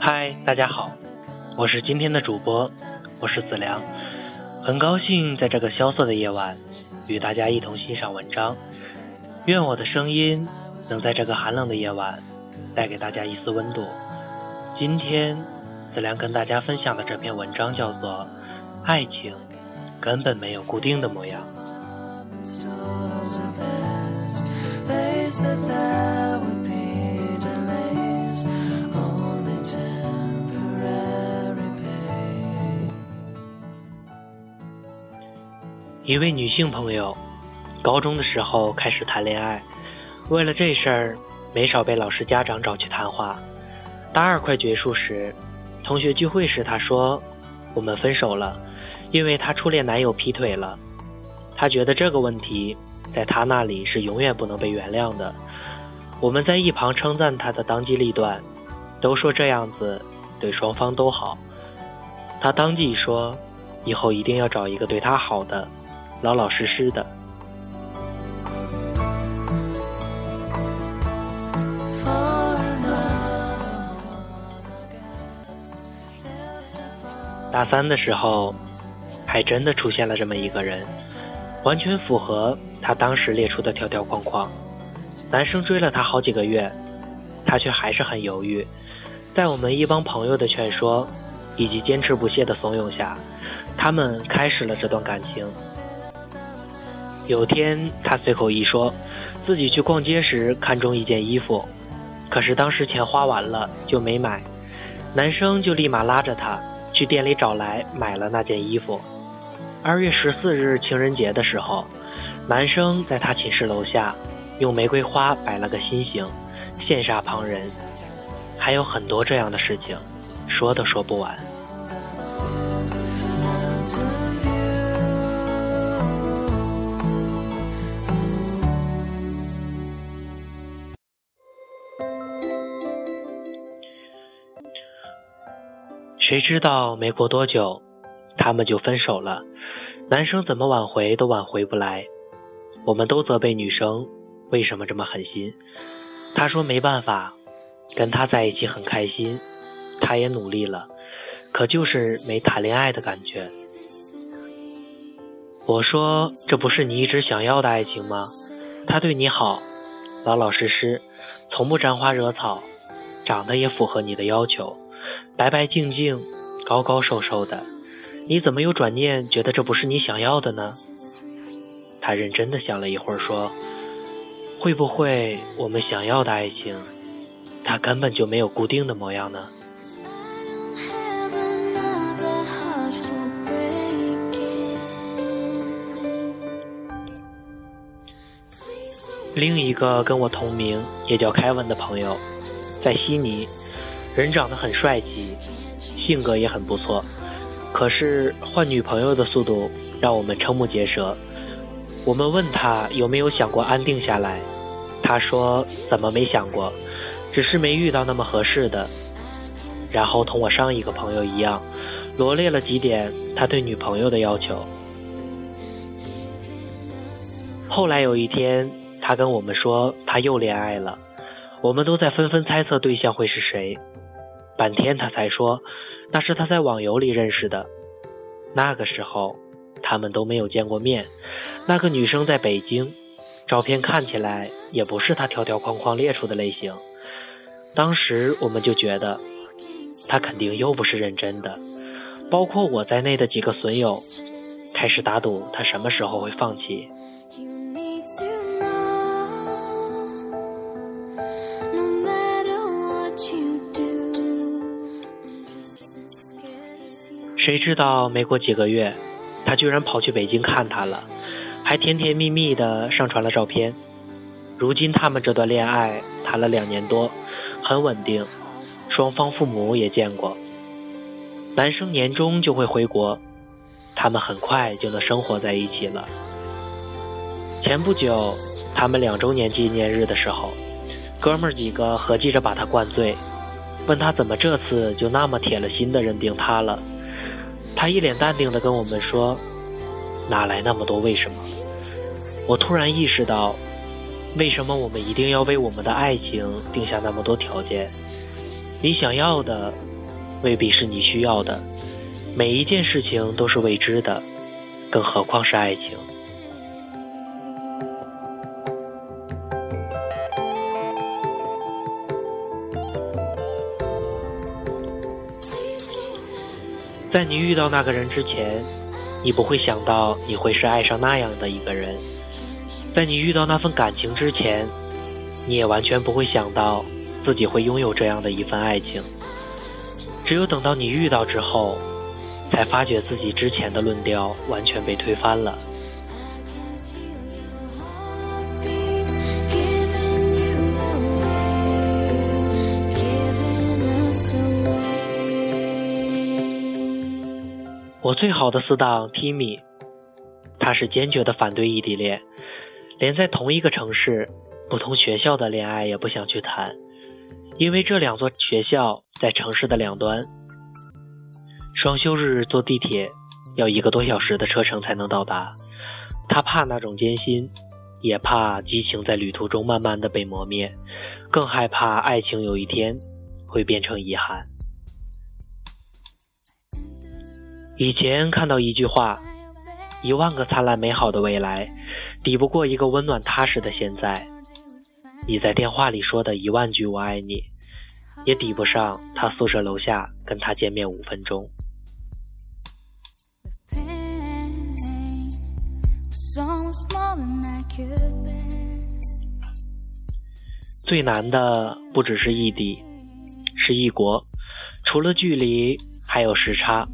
嗨，大家好，我是今天的主播，我是子良。很高兴在这个萧瑟的夜晚，与大家一同欣赏文章。愿我的声音能在这个寒冷的夜晚带给大家一丝温度。今天子良跟大家分享的这篇文章叫做爱情根本没有固定的模样。一位女性朋友高中的时候开始谈恋爱，为了这事儿，没少被老师家长找去谈话。大二快结束时，同学聚会时，他说：“我们分手了，因为她初恋男友劈腿了。她觉得这个问题在她那里是永远不能被原谅的。”我们在一旁称赞她的当机立断，都说这样子对双方都好。她当即说：“以后一定要找一个对她好的。”老老实实的。大三的时候，还真的出现了这么一个人，完全符合他当时列出的条条框框。男生追了她好几个月，她却还是很犹豫。在我们一帮朋友的劝说以及坚持不懈的怂恿下，他们开始了这段感情。有天，他随口一说，自己去逛街时看中一件衣服，可是当时钱花完了就没买。男生就立马拉着她去店里找来买了那件衣服。二月十四日情人节的时候，男生在她寝室楼下用玫瑰花摆了个心形，羡煞旁人。还有很多这样的事情，说都说不完。谁知道没过多久，他们就分手了。男生怎么挽回都挽回不来，我们都责备女生为什么这么狠心。他说没办法，跟他在一起很开心，她也努力了，可就是没谈恋爱的感觉。我说这不是你一直想要的爱情吗？他对你好，老老实实，从不沾花惹草，长得也符合你的要求。白白净净、高高瘦瘦的，你怎么又转念觉得这不是你想要的呢？他认真的想了一会儿，说：“会不会我们想要的爱情，它根本就没有固定的模样呢另一个跟我同名，也叫凯文的朋友，在悉尼，人长得很帅气，性格也很不错，可是换女朋友的速度让我们瞠目结舌。我们问他有没有想过安定下来，他说怎么没想过，只是没遇到那么合适的。然后同我上一个朋友一样，罗列了几点他对女朋友的要求。后来有一天，他跟我们说他又恋爱了，我们都在纷纷猜测对象会是谁。半天他才说，那是他在网游里认识的。那个时候，他们都没有见过面。那个女生在北京，照片看起来也不是他条条框框列出的类型。当时我们就觉得，他肯定又不是认真的。包括我在内的几个损友，开始打赌他什么时候会放弃。谁知道没过几个月，他居然跑去北京看他了，还甜甜蜜蜜的上传了照片。如今他们这段恋爱谈了两年多，很稳定，双方父母也见过。男生年终就会回国，他们很快就能生活在一起了。前不久，他们两周年纪念日的时候，哥们儿几个合计着把他灌醉，问他怎么这次就那么铁了心的认定他了。他一脸淡定的跟我们说：“哪来那么多为什么？”我突然意识到，为什么我们一定要为我们的爱情定下那么多条件？你想要的，未必是你需要的。每一件事情都是未知的，更何况是爱情。在你遇到那个人之前，你不会想到你会是爱上那样的一个人；在你遇到那份感情之前，你也完全不会想到自己会拥有这样的一份爱情。只有等到你遇到之后，才发觉自己之前的论调完全被推翻了。我最好的死党 Timmy，他是坚决的反对异地恋，连在同一个城市、不同学校的恋爱也不想去谈，因为这两座学校在城市的两端，双休日坐地铁要一个多小时的车程才能到达。他怕那种艰辛，也怕激情在旅途中慢慢的被磨灭，更害怕爱情有一天会变成遗憾。以前看到一句话，一万个灿烂美好的未来，抵不过一个温暖踏实的现在。你在电话里说的一万句“我爱你”，也抵不上他宿舍楼下跟他见面五分钟。最难的不只是异地，是异国。除了距离，还有时差。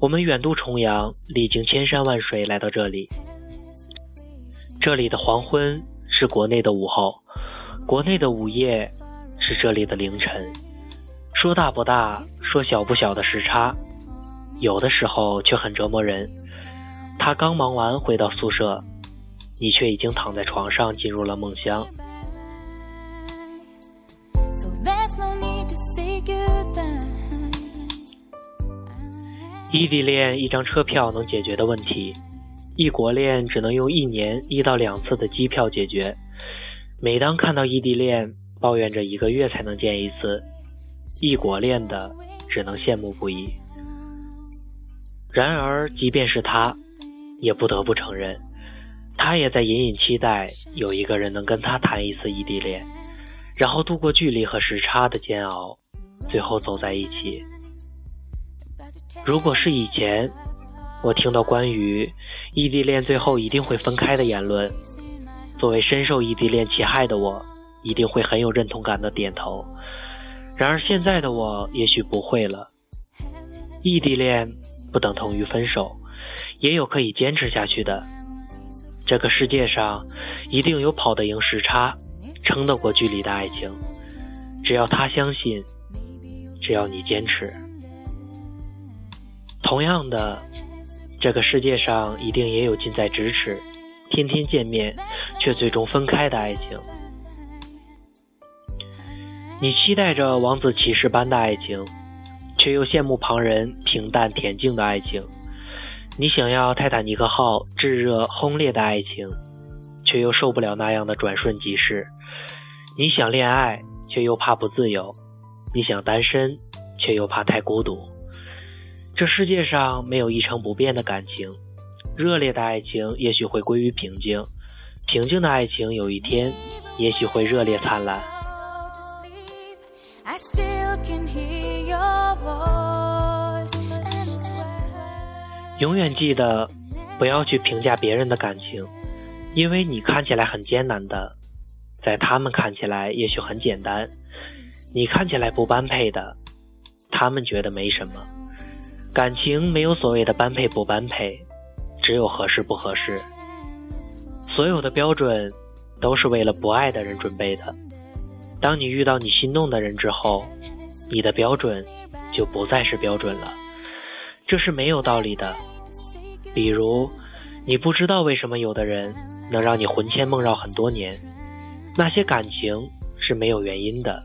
我们远渡重洋，历经千山万水来到这里。这里的黄昏是国内的午后，国内的午夜是这里的凌晨。说大不大，说小不小的时差，有的时候却很折磨人。他刚忙完回到宿舍，你却已经躺在床上进入了梦乡。异地恋一张车票能解决的问题，异国恋只能用一年一到两次的机票解决。每当看到异地恋抱怨着一个月才能见一次，异国恋的只能羡慕不已。然而，即便是他，也不得不承认，他也在隐隐期待有一个人能跟他谈一次异地恋，然后度过距离和时差的煎熬，最后走在一起。如果是以前，我听到关于异地恋最后一定会分开的言论，作为深受异地恋其害的我，一定会很有认同感的点头。然而现在的我也许不会了。异地恋不等同于分手，也有可以坚持下去的。这个世界上一定有跑得赢时差、撑得过距离的爱情。只要他相信，只要你坚持。同样的，这个世界上一定也有近在咫尺、天天见面却最终分开的爱情。你期待着王子骑士般的爱情，却又羡慕旁人平淡恬静的爱情；你想要泰坦尼克号炙热轰烈的爱情，却又受不了那样的转瞬即逝；你想恋爱，却又怕不自由；你想单身，却又怕太孤独。这世界上没有一成不变的感情，热烈的爱情也许会归于平静，平静的爱情有一天也许会热烈灿烂。永远记得，不要去评价别人的感情，因为你看起来很艰难的，在他们看起来也许很简单。你看起来不般配的，他们觉得没什么。感情没有所谓的般配不般配，只有合适不合适。所有的标准都是为了不爱的人准备的。当你遇到你心动的人之后，你的标准就不再是标准了。这是没有道理的。比如，你不知道为什么有的人能让你魂牵梦绕很多年，那些感情是没有原因的。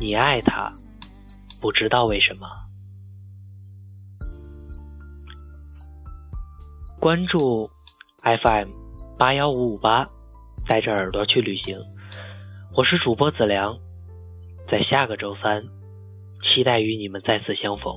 你爱他，不知道为什么。关注 FM 八幺五五八，带着耳朵去旅行。我是主播子良，在下个周三，期待与你们再次相逢。